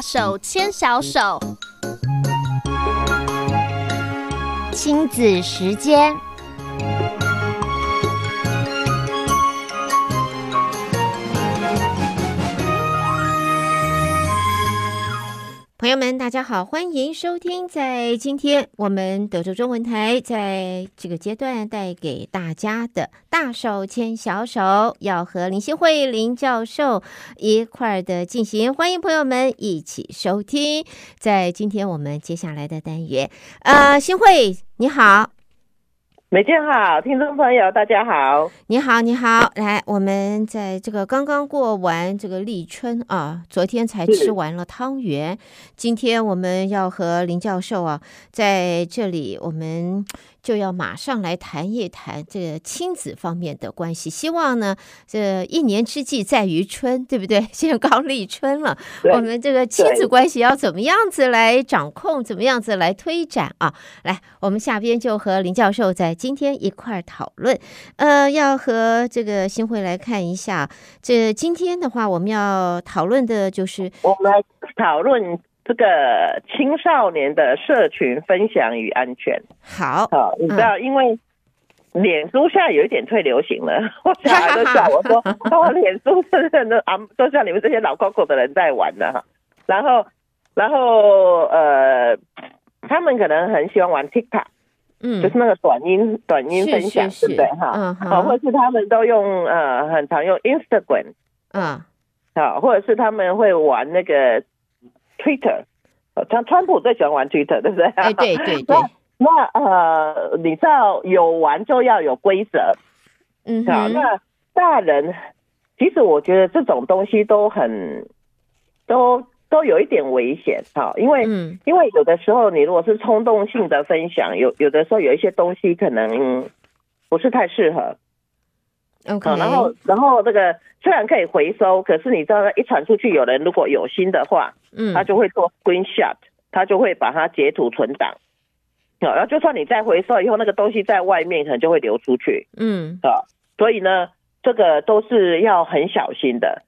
手牵小手，亲子时间。朋友们，大家好，欢迎收听。在今天我们德州中文台在这个阶段带给大家的“大手牵小手”，要和林新慧林教授一块儿的进行。欢迎朋友们一起收听。在今天我们接下来的单元，呃，新慧你好。每天好，听众朋友大家好，你好，你好，来，我们在这个刚刚过完这个立春啊，昨天才吃完了汤圆，今天我们要和林教授啊在这里，我们。就要马上来谈一谈这个亲子方面的关系。希望呢，这一年之计在于春，对不对？现在刚立春了，我们这个亲子关系要怎么样子来掌控，怎么样子来推展啊？来，我们下边就和林教授在今天一块儿讨论。呃，要和这个新会来看一下，这今天的话，我们要讨论的就是我们来讨论。这个青少年的社群分享与安全，好，好，你知道，因为脸书现在有一点退流行了，我小孩都笑我说，哦，脸书是真的啊，都像你们这些老 Coco 的人在玩的哈。然后，然后呃，他们可能很喜欢玩 TikTok，嗯，就是那个短音短音分享，是是是。对不对？哈，嗯，好，或者是他们都用呃，很常用 Instagram，嗯，好，或者是他们会玩那个。Twitter，像川普最喜欢玩 Twitter，对不对？哎，对对对。那，那呃，你知道有玩就要有规则，嗯，好。那大人其实我觉得这种东西都很都都有一点危险，哈，因为、嗯、因为有的时候你如果是冲动性的分享，有有的时候有一些东西可能不是太适合。OK，然后然后这个虽然可以回收，可是你知道，一传出去，有人如果有心的话，嗯，他就会做 screenshot，他就会把它截图存档。然后就算你再回收以后，那个东西在外面可能就会流出去。嗯，啊，所以呢，这个都是要很小心的。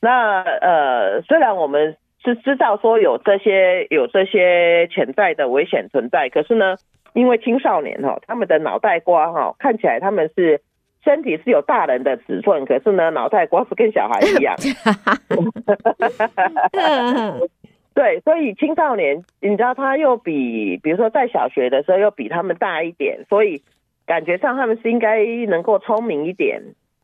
那呃，虽然我们是知道说有这些有这些潜在的危险存在，可是呢，因为青少年哈，他们的脑袋瓜哈，看起来他们是。身体是有大人的尺寸，可是呢，脑袋光是跟小孩一样。对，所以青少年，你知道他又比，比如说在小学的时候又比他们大一点，所以感觉上他们是应该能够聪明一点。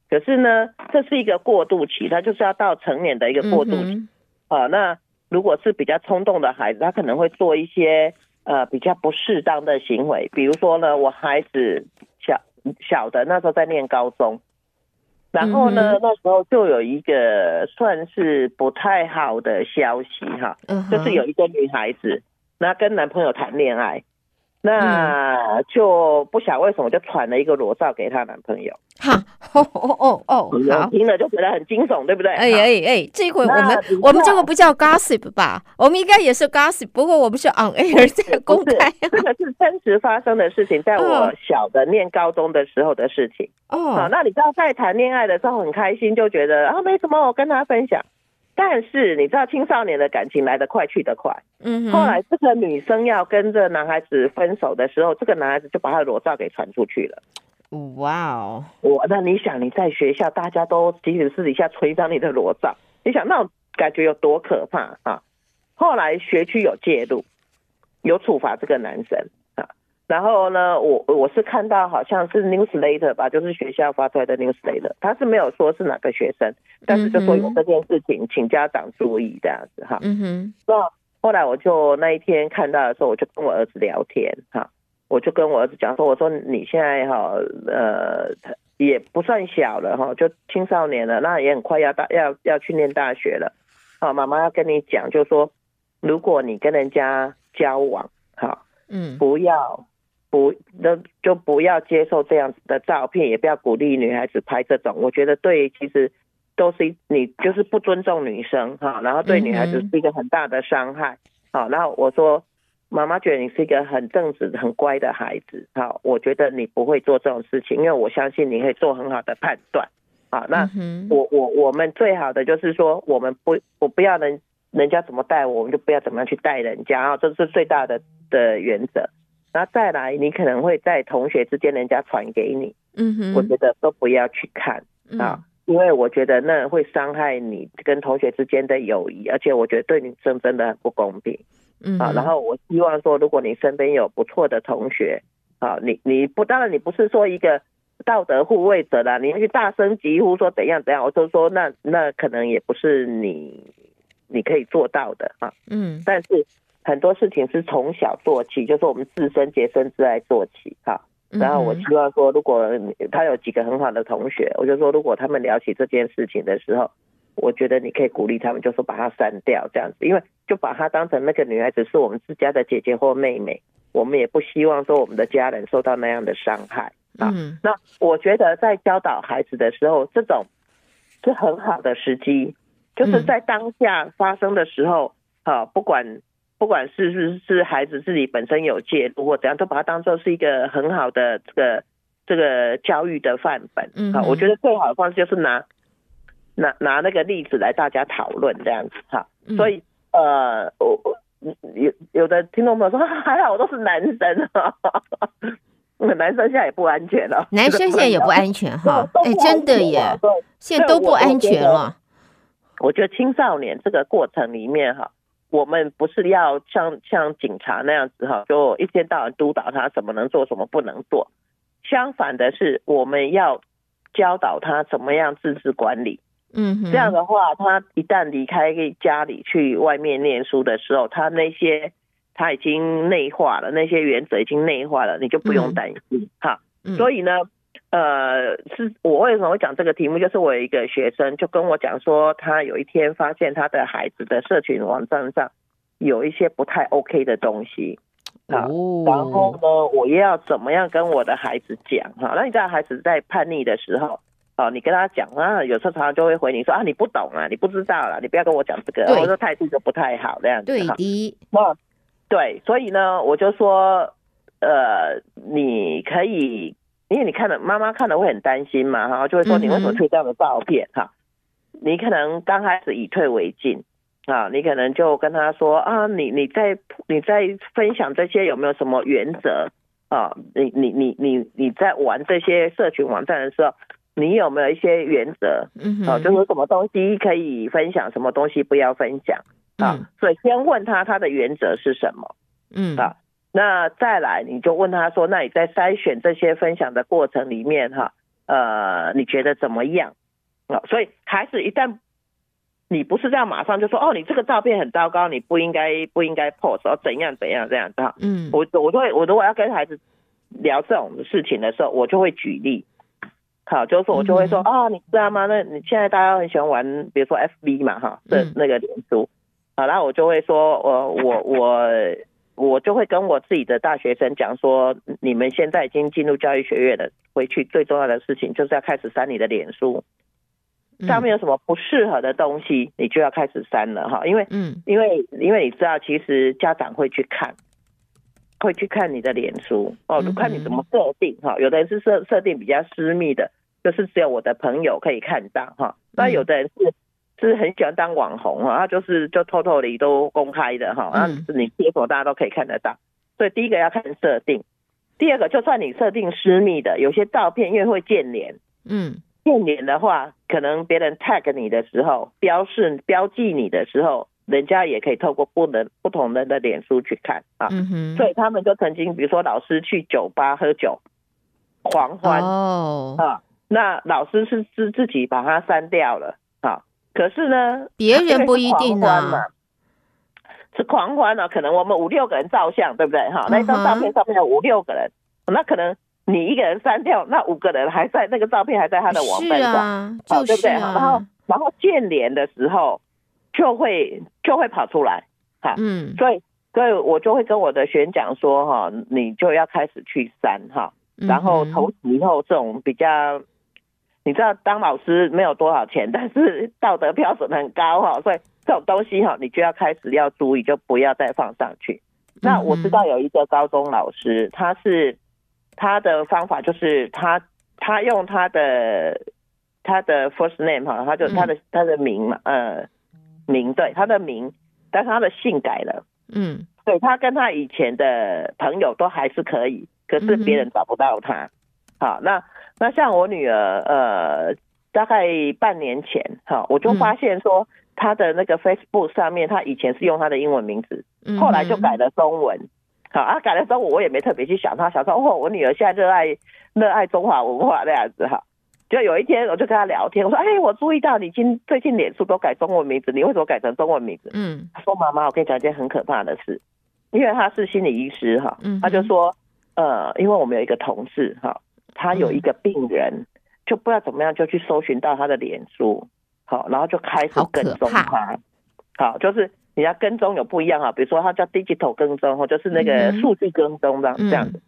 可是呢，这是一个过渡期，他就是要到成年的一个过渡期。嗯、啊，那如果是比较冲动的孩子，他可能会做一些呃比较不适当的行为，比如说呢，我孩子。小的那时候在念高中，然后呢，那时候就有一个算是不太好的消息哈，就是有一个女孩子，那跟男朋友谈恋爱。那就不晓得为什么就传了一个裸照给她男朋友。哈，哦哦哦哦，好，听了就觉得很惊悚，对不对？哎哎哎，这回我们我们这个不叫 gossip 吧？我们应该也是 gossip，不过我们是 on air 在公开。这个是真实发生的事情，在 我小的念高中的时候的事情。哦，好，那你知道在谈恋爱的时候很开心，就觉得啊没什么，我跟他分享。但是你知道青少年的感情来得快去得快，嗯，后来这个女生要跟这男孩子分手的时候，这个男孩子就把他的裸照给传出去了。哇哦，我那你想你在学校大家都即使私底下吹张你的裸照，你想那种感觉有多可怕啊？后来学区有介入，有处罚这个男生啊。然后呢，我我是看到好像是 newsletter 吧，就是学校发出来的 newsletter，他是没有说是哪个学生，但是就说有这件事情，请家长注意这样子哈。嗯哼。那后来我就那一天看到的时候，我就跟我儿子聊天哈，我就跟我儿子讲说，我说你现在哈呃也不算小了哈，就青少年了，那也很快要大要要去念大学了。好，妈妈要跟你讲，就是说如果你跟人家交往，好，嗯，不要。不，那就不要接受这样子的照片，也不要鼓励女孩子拍这种。我觉得对，其实都是你就是不尊重女生哈，然后对女孩子是一个很大的伤害。好，然后我说，妈妈觉得你是一个很正直、很乖的孩子。好，我觉得你不会做这种事情，因为我相信你可以做很好的判断。好，那我我我们最好的就是说，我们不我不要人人家怎么带我，我们就不要怎么样去带人家啊，这是最大的的原则。然后再来，你可能会在同学之间，人家传给你，嗯哼，我觉得都不要去看啊，因为我觉得那会伤害你跟同学之间的友谊，而且我觉得对女生真的很不公平。嗯，啊，然后我希望说，如果你身边有不错的同学，啊，你你不当然你不是说一个道德护卫者啦，你要去大声疾呼说怎样怎样，我就说那那可能也不是你你可以做到的啊。嗯，但是很多事情是从小做起，就是我们自身洁身自爱做起哈。然后我希望说，如果他有几个很好的同学，我就说如果他们聊起这件事情的时候。我觉得你可以鼓励他们，就说把它删掉这样子，因为就把她当成那个女孩子是我们自家的姐姐或妹妹，我们也不希望说我们的家人受到那样的伤害啊。那我觉得在教导孩子的时候，这种是很好的时机，就是在当下发生的时候，啊，不管不管是是是孩子自己本身有介入或怎样，都把它当做是一个很好的这个这个教育的范本啊。我觉得最好的方式就是拿。拿拿那个例子来大家讨论这样子哈，所以呃，有有的听众朋友说还好我都是男生哈，男生现在也不安全了，男生现在也不安全哈，哎，真的耶，现在都不安全了。我觉得青少年这个过程里面哈，我们不是要像像警察那样子哈，就一天到晚督导他什么能做什么不能做，相反的是我们要教导他怎么样自治管理。嗯，这样的话，他一旦离开家里去外面念书的时候，他那些他已经内化了，那些原则已经内化了，你就不用担心哈。所以呢，呃，是我为什么会讲这个题目，就是我有一个学生就跟我讲说，他有一天发现他的孩子的社群网站上有一些不太 OK 的东西啊，然后呢，我又要怎么样跟我的孩子讲哈？那你知道孩子在叛逆的时候。哦，你跟他讲啊，有时候常常就会回你说啊，你不懂啊，你不知道啦，你不要跟我讲这个，我说态度就不太好这样子。对的，那对，所以呢，我就说，呃，你可以，因为你看了妈妈看了会很担心嘛，哈，就会说你为什么推这样的照片哈？嗯、你可能刚开始以退为进啊，你可能就跟他说啊，你你在你在分享这些有没有什么原则啊？你你你你你在玩这些社群网站的时候。你有没有一些原则？嗯，好，就是什么东西可以分享，什么东西不要分享啊？所以先问他他的原则是什么？嗯，啊，那再来你就问他说，那你在筛选这些分享的过程里面，哈，呃，你觉得怎么样？啊，所以孩子一旦你不是这样马上就说，哦，你这个照片很糟糕，你不应该不应该 post，哦，怎样怎样这样子哈？嗯，我我都会，我如果要跟孩子聊这种事情的时候，我就会举例。好，就是说我就会说啊、哦，你知道吗？那你现在大家很喜欢玩，比如说 FB 嘛，哈，的那个脸书，好，然后我就会说，我我我我就会跟我自己的大学生讲说，你们现在已经进入教育学院了，回去最重要的事情就是要开始删你的脸书，上面有什么不适合的东西，你就要开始删了哈，因为嗯，因为因为你知道，其实家长会去看。会去看你的脸书哦，就看你怎么设定哈。有的人是设设定比较私密的，就是只有我的朋友可以看到哈。那有的人是是很喜欢当网红哈，他就是就偷偷的都公开的哈，那你贴什么大家都可以看得到。所以第一个要看设定，第二个就算你设定私密的，有些照片因为会见脸，嗯，见脸的话，可能别人 tag 你的时候，标示标记你的时候。人家也可以透过不能不同人的脸书去看啊，嗯、哼所以他们就曾经，比如说老师去酒吧喝酒狂欢哦啊，那老师是是自己把它删掉了啊，可是呢，别人不一定啊，是狂欢啊，可能我们五六个人照相，对不对哈？那张照片上面有五六个人，嗯、那可能你一个人删掉，那五个人还在那个照片还在他的网站上，啊就是啊、对不对？然后然后见脸的时候。就会就会跑出来，哈，嗯，所以所以我就会跟我的学员讲说，哈，你就要开始去删，哈，然后从此以后这种比较，你知道当老师没有多少钱，但是道德标准很高，哈，所以这种东西，哈，你就要开始要注意，就不要再放上去。那我知道有一个高中老师，他是他的方法就是他他用他的他的 first name 哈，他就他的他的名嘛，呃。名，对，他的名，但是他的姓改了。嗯，对，他跟他以前的朋友都还是可以，可是别人找不到他。嗯、好，那那像我女儿，呃，大概半年前，哈，我就发现说她的那个 Facebook 上面，她以前是用她的英文名字，后来就改了中文。好啊，改了中文，我也没特别去想他，想说哦，我女儿现在热爱热爱中华文化这样子哈。就有一天，我就跟他聊天，我说：“哎，我注意到你今最近脸书都改中文名字，你为什么改成中文名字？”嗯，他说：“妈妈，我跟你讲一件很可怕的事，因为他是心理医师哈，他就说，呃，因为我们有一个同事哈，他有一个病人，就不知道怎么样就去搜寻到他的脸书，好，然后就开始跟踪他，好，就是你要跟踪有不一样哈，比如说他叫 digital 跟踪，或就是那个数据跟踪这样这样子。”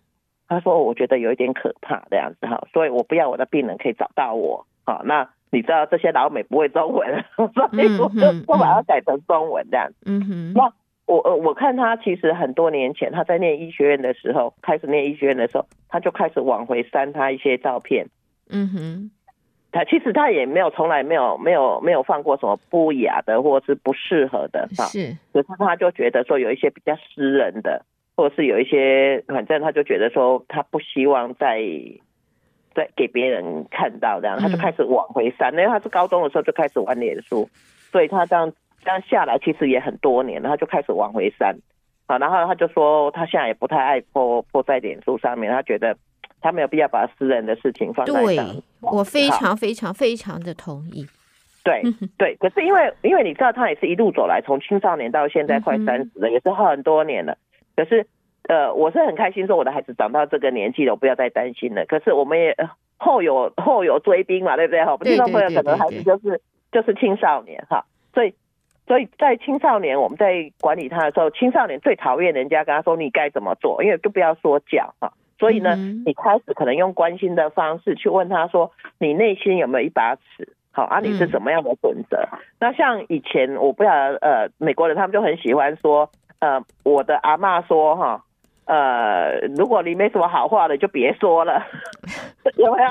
他说：“我觉得有一点可怕这样子哈，所以我不要我的病人可以找到我。好，那你知道这些老美不会中文，所以我就我把它改成中文这样子。嗯哼，那我呃我看他其实很多年前他在念医学院的时候，开始念医学院的时候，他就开始往回删他一些照片。嗯哼，他其实他也没有从来没有没有没有放过什么不雅的或者是不适合的哈。是，可是他就觉得说有一些比较私人的。”或者是有一些，反正他就觉得说，他不希望再再给别人看到这样，他就开始往回删。因为他是高中的时候就开始玩脸书，所以他这样这样下来其实也很多年了，他就开始往回删。好，然后他就说，他现在也不太爱 po po 在脸书上面，他觉得他没有必要把私人的事情放在上。对，我非常非常非常的同意。对 对，可是因为因为你知道，他也是一路走来，从青少年到现在快三十了，也是很多年了。可是，呃，我是很开心，说我的孩子长到这个年纪了，我不要再担心了。可是我们也后有后有追兵嘛，对不对？哈，听众朋友可能孩子就是就是青少年哈，所以所以在青少年我们在管理他的时候，青少年最讨厌人家跟他说你该怎么做，因为就不要说教哈。所以呢，你开始可能用关心的方式去问他说，你内心有没有一把尺？好啊，你是什么样的准则？那像以前我不晓得，呃，美国人他们就很喜欢说。呃，我的阿嬷说哈，呃，如果你没什么好话的，就别说了，有没有？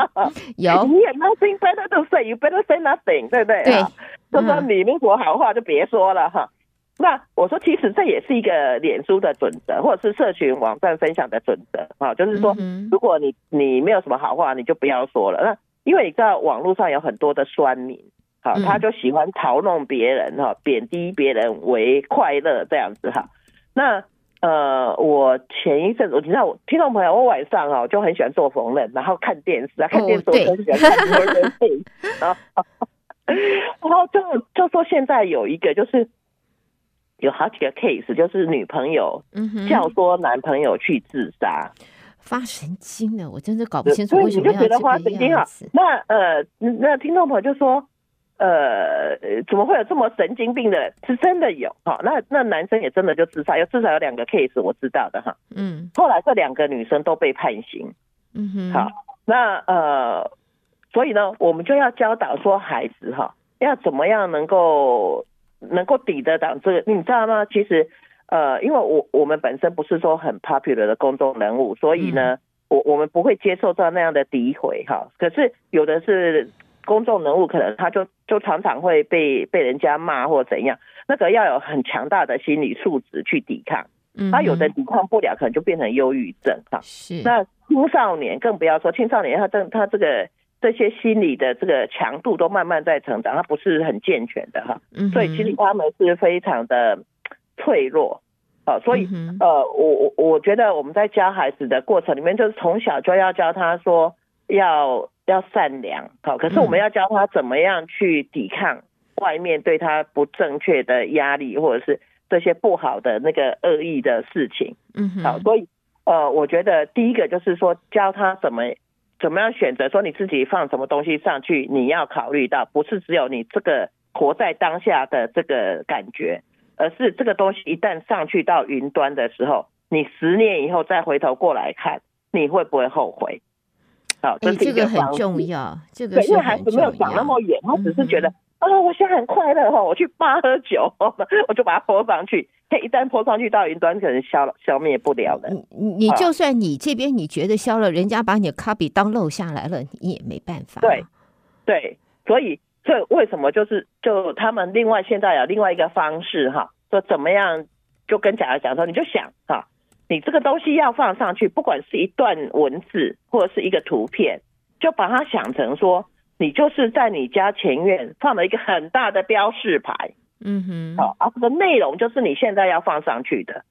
有。你也 nothing better to say, you better say nothing，对不对？对。就说你如果好话，就别说了哈。那我说，其实这也是一个脸书的准则，或者是社群网站分享的准则啊。就是说，如果你你没有什么好话，你就不要说了。那因为你知道，网络上有很多的酸民。好，他就喜欢嘲弄别人哈，贬低别人为快乐这样子哈。那呃，我前一阵子，我知道我听众朋友，我晚上哦就很喜欢做缝纫，然后看电视啊，看电视我很喜欢看然后就就说现在有一个就是有好几个 case，就是女朋友教唆男朋友去自杀，发神经了，我真的搞不清楚为什么要这个样子。你就觉得发神经啊？那呃，那听众朋友就说。呃，怎么会有这么神经病的？是真的有哈，那那男生也真的就自杀，有至少有两个 case 我知道的哈。嗯，后来这两个女生都被判刑。嗯哼，好，那呃，所以呢，我们就要教导说孩子哈，要怎么样能够能够抵得挡这个，你知道吗？其实呃，因为我我们本身不是说很 popular 的公众人物，所以呢，嗯、我我们不会接受到那样的诋毁哈。可是有的是。公众人物可能他就就常常会被被人家骂或怎样，那个要有很强大的心理素质去抵抗，他有的抵抗不了，可能就变成忧郁症哈。是，那青少年更不要说，青少年他这他这个这些心理的这个强度都慢慢在成长，他不是很健全的哈。嗯所以其实他们是非常的脆弱，所以呃，我我我觉得我们在教孩子的过程里面，就是从小就要教他说要。要善良，好，可是我们要教他怎么样去抵抗外面对他不正确的压力，或者是这些不好的那个恶意的事情。嗯，好，所以呃，我觉得第一个就是说教他怎么怎么样选择，说你自己放什么东西上去，你要考虑到不是只有你这个活在当下的这个感觉，而是这个东西一旦上去到云端的时候，你十年以后再回头过来看，你会不会后悔？好，这是一个很重要。这个对，因为孩子没有想那么远，他只是觉得啊、我现在很快乐哈，我去吧喝酒，我就把它泼上去。他一旦泼上去到云端，可能消消灭不了的。你你就算你这边你觉得消了，人家把你的 copy 当漏下来了，你也没办法。对对，所以。这为什么就是就他们另外现在有另外一个方式哈，说怎么样就跟假的讲说，你就想哈，你这个东西要放上去，不管是一段文字或者是一个图片，就把它想成说，你就是在你家前院放了一个很大的标示牌，嗯哼，好，啊，这个内容就是你现在要放上去的，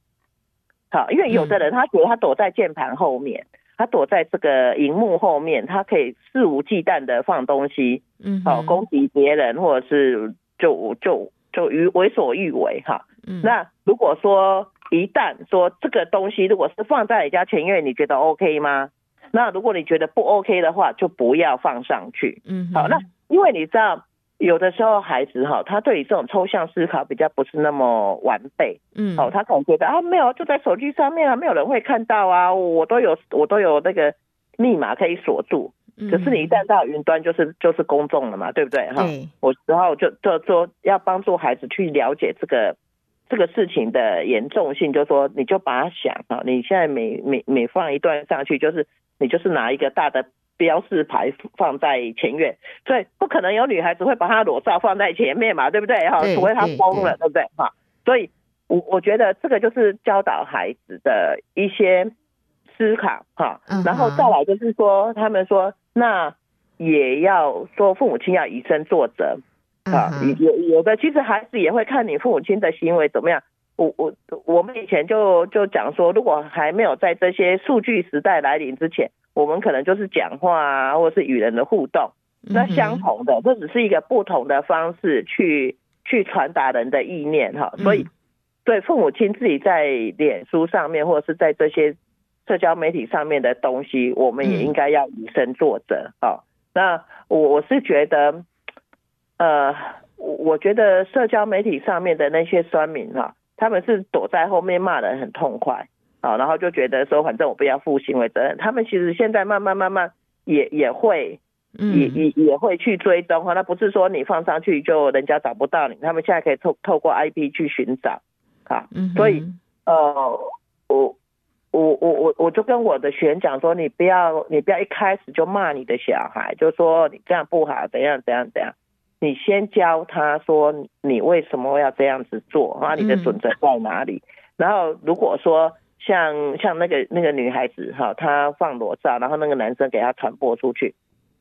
好，因为有的人他觉得他躲在键盘后面。他躲在这个荧幕后面，他可以肆无忌惮的放东西，嗯，好攻击别人，或者是就就就于为所欲为哈。嗯，那如果说一旦说这个东西如果是放在你家前院，你觉得 OK 吗？那如果你觉得不 OK 的话，就不要放上去。嗯，好，那因为你知道。有的时候孩子哈，他对于这种抽象思考比较不是那么完备，嗯，好，他可能觉得啊，没有，就在手机上面啊，没有人会看到啊，我都有我都有那个密码可以锁住，可是你一旦到云端，就是就是公众了嘛，对不对哈？我然后就就说要帮助孩子去了解这个这个事情的严重性，就说你就把它想啊，你现在每每每放一段上去，就是你就是拿一个大的。标示牌放在前院，所以不可能有女孩子会把她裸照放在前面嘛，对不对？哈，除非她疯了，对不对？哈，所以我我觉得这个就是教导孩子的一些思考哈，然后再来就是说，他们说那也要说父母亲要以身作则啊，有有的其实孩子也会看你父母亲的行为怎么样。我我我们以前就就讲说，如果还没有在这些数据时代来临之前。我们可能就是讲话啊，或者是与人的互动，那相同的，这只是一个不同的方式去去传达人的意念哈。所以，对父母亲自己在脸书上面或者是在这些社交媒体上面的东西，我们也应该要以身作则啊。那我我是觉得，呃，我我觉得社交媒体上面的那些酸民哈，他们是躲在后面骂人很痛快。啊，然后就觉得说，反正我不要负行为责任。他们其实现在慢慢慢慢也也会，也也也会去追踪哈。那不是说你放上去就人家找不到你，他们现在可以透透过 IP 去寻找，啊，所以呃，我我我我我就跟我的学员讲说，你不要你不要一开始就骂你的小孩，就说你这样不好，怎样怎样怎样。你先教他说你为什么要这样子做啊？你的准则在哪里？然后如果说。像像那个那个女孩子哈，她放裸照，然后那个男生给她传播出去。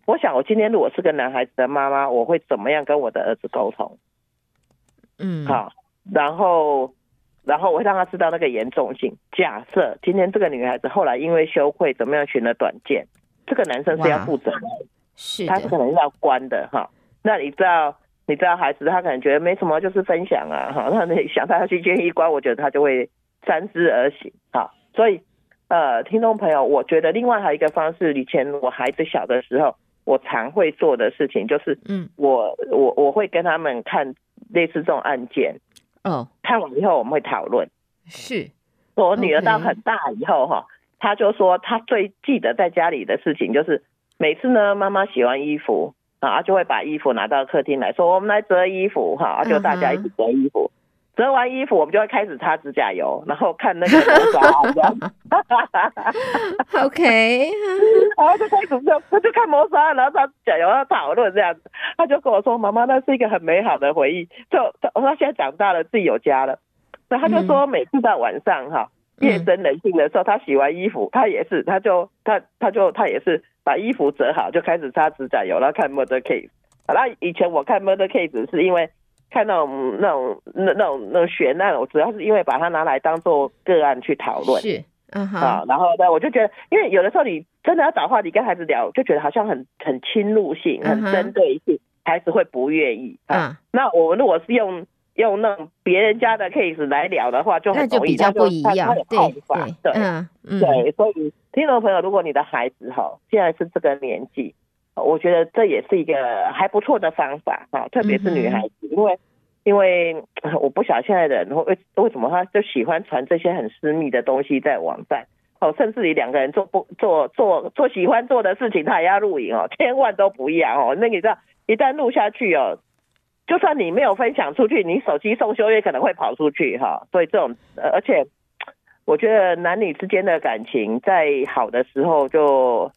我想我今天如果是个男孩子的妈妈，我会怎么样跟我的儿子沟通？嗯，好，然后然后我会让他知道那个严重性。假设今天这个女孩子后来因为羞愧怎么样寻了短见，这个男生是要负责的，是他是可能要关的哈。那你知道你知道孩子他可能觉得没什么，就是分享啊哈。那你想他要去监狱关，我觉得他就会。三思而行，哈，所以呃，听众朋友，我觉得另外还有一个方式，以前我孩子小的时候，我常会做的事情就是，嗯，我我我会跟他们看类似这种案件，哦，看完以后我们会讨论，是，我女儿到很大以后哈，她就说她最记得在家里的事情就是每次呢，妈妈洗完衣服啊，就会把衣服拿到客厅来说，我们来折衣服哈，就大家一起折衣服。折完衣服，我们就会开始擦指甲油，然后看那个磨砂，这样。OK，然后就开始就他就看磨砂，然后擦指甲油，要讨论这样子。他就跟我说：“妈妈，那是一个很美好的回忆。”就我说他现在长大了，自己有家了。那他就说，每次到晚上哈，夜深人静的时候，他洗完衣服，他也是，他就他他就他也是把衣服折好，就开始擦指甲油，然后看 murder case。那以前我看 murder case 是因为。看那种那种那那种那种悬案，我主要是因为把它拿来当做个案去讨论。是，嗯哼。啊，然后呢，我就觉得，因为有的时候你真的要找话题跟孩子聊，就觉得好像很很侵入性、很针对性，孩子会不愿意。啊，那我如果是用用那种别人家的 case 来聊的话，就很容易，他就他他有看法。对，嗯嗯。对，所以听众朋友，如果你的孩子哈现在是这个年纪。我觉得这也是一个还不错的方法哈，特别是女孩子，因为因为我不晓得现在的人为为什么他就喜欢传这些很私密的东西在网站哦，甚至于两个人做不做做做喜欢做的事情，他也要录影哦，千万都不要哦。那你知道，一旦录下去哦，就算你没有分享出去，你手机送修也可能会跑出去哈。所以这种，而且我觉得男女之间的感情在好的时候就。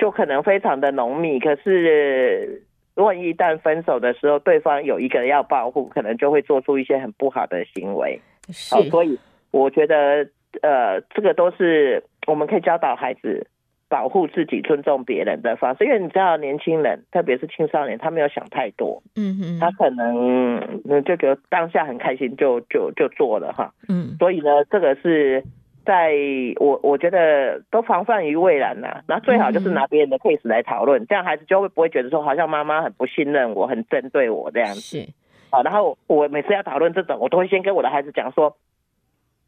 就可能非常的浓密，可是如果一旦分手的时候，对方有一个人要保护，可能就会做出一些很不好的行为。是，好，所以我觉得，呃，这个都是我们可以教导孩子保护自己、尊重别人的方式。因为你知道，年轻人，特别是青少年，他没有想太多，嗯哼，他可能就觉得当下很开心就，就就就做了哈。嗯，所以呢，这个是。在我我觉得都防范于未然呐、啊，那最好就是拿别人的 case 来讨论，嗯、这样孩子就会不会觉得说好像妈妈很不信任我，很针对我这样子。是，好，然后我每次要讨论这种，我都会先跟我的孩子讲说，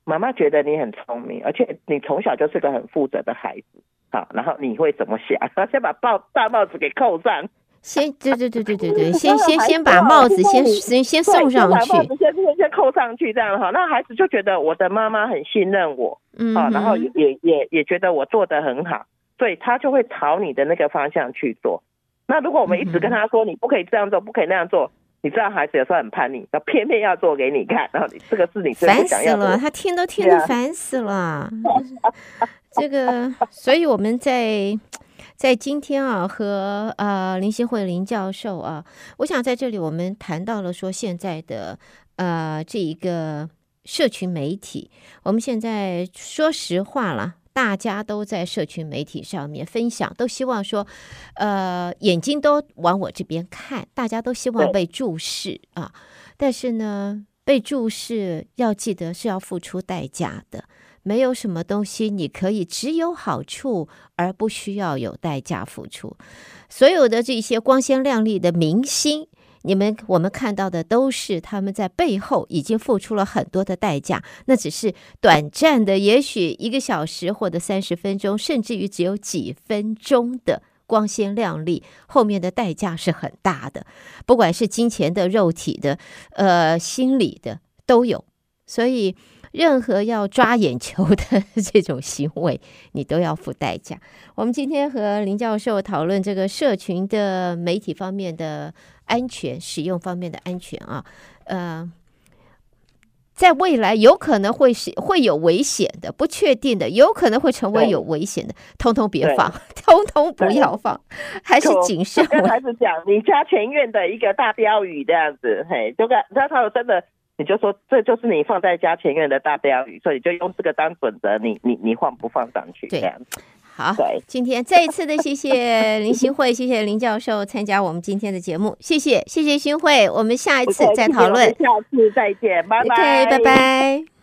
妈妈觉得你很聪明，而且你从小就是个很负责的孩子，好，然后你会怎么想？然 后先把帽大帽子给扣上。先对对对对对对，先 先先把帽子先先先送上去，先先先扣上去，这样哈，那孩子就觉得我的妈妈很信任我，嗯，然后也也也觉得我做的很好，所以他就会朝你的那个方向去做。那如果我们一直跟他说你不可以这样做，不可以那样做，你知道孩子有时候很叛逆，他偏偏要做给你看，然后你这个是你最想要。烦死了，他听都听得烦死了，这个，所以我们在。在今天啊，和呃林欣慧林教授啊，我想在这里我们谈到了说现在的呃这一个社群媒体，我们现在说实话了，大家都在社群媒体上面分享，都希望说呃眼睛都往我这边看，大家都希望被注视啊，但是呢，被注视要记得是要付出代价的。没有什么东西你可以只有好处而不需要有代价付出。所有的这些光鲜亮丽的明星，你们我们看到的都是他们在背后已经付出了很多的代价。那只是短暂的，也许一个小时或者三十分钟，甚至于只有几分钟的光鲜亮丽，后面的代价是很大的，不管是金钱的、肉体的、呃心理的都有。所以。任何要抓眼球的 这种行为，你都要付代价。我们今天和林教授讨论这个社群的媒体方面的安全、使用方面的安全啊，呃，在未来有可能会是会有危险的、不确定的，有可能会成为有危险的，通通别放，通通不要放，还是谨慎。跟孩子讲，你家前院的一个大标语这样子，嘿，就看，那他有真的。你就说这就是你放在家前院的大标语，所以就用这个当准则，你你你放不放上去？对，好，对，今天再一次的谢谢林新慧，谢谢林教授参加我们今天的节目，谢谢谢谢新慧，我们下一次再讨论，下次再见，拜拜，拜拜。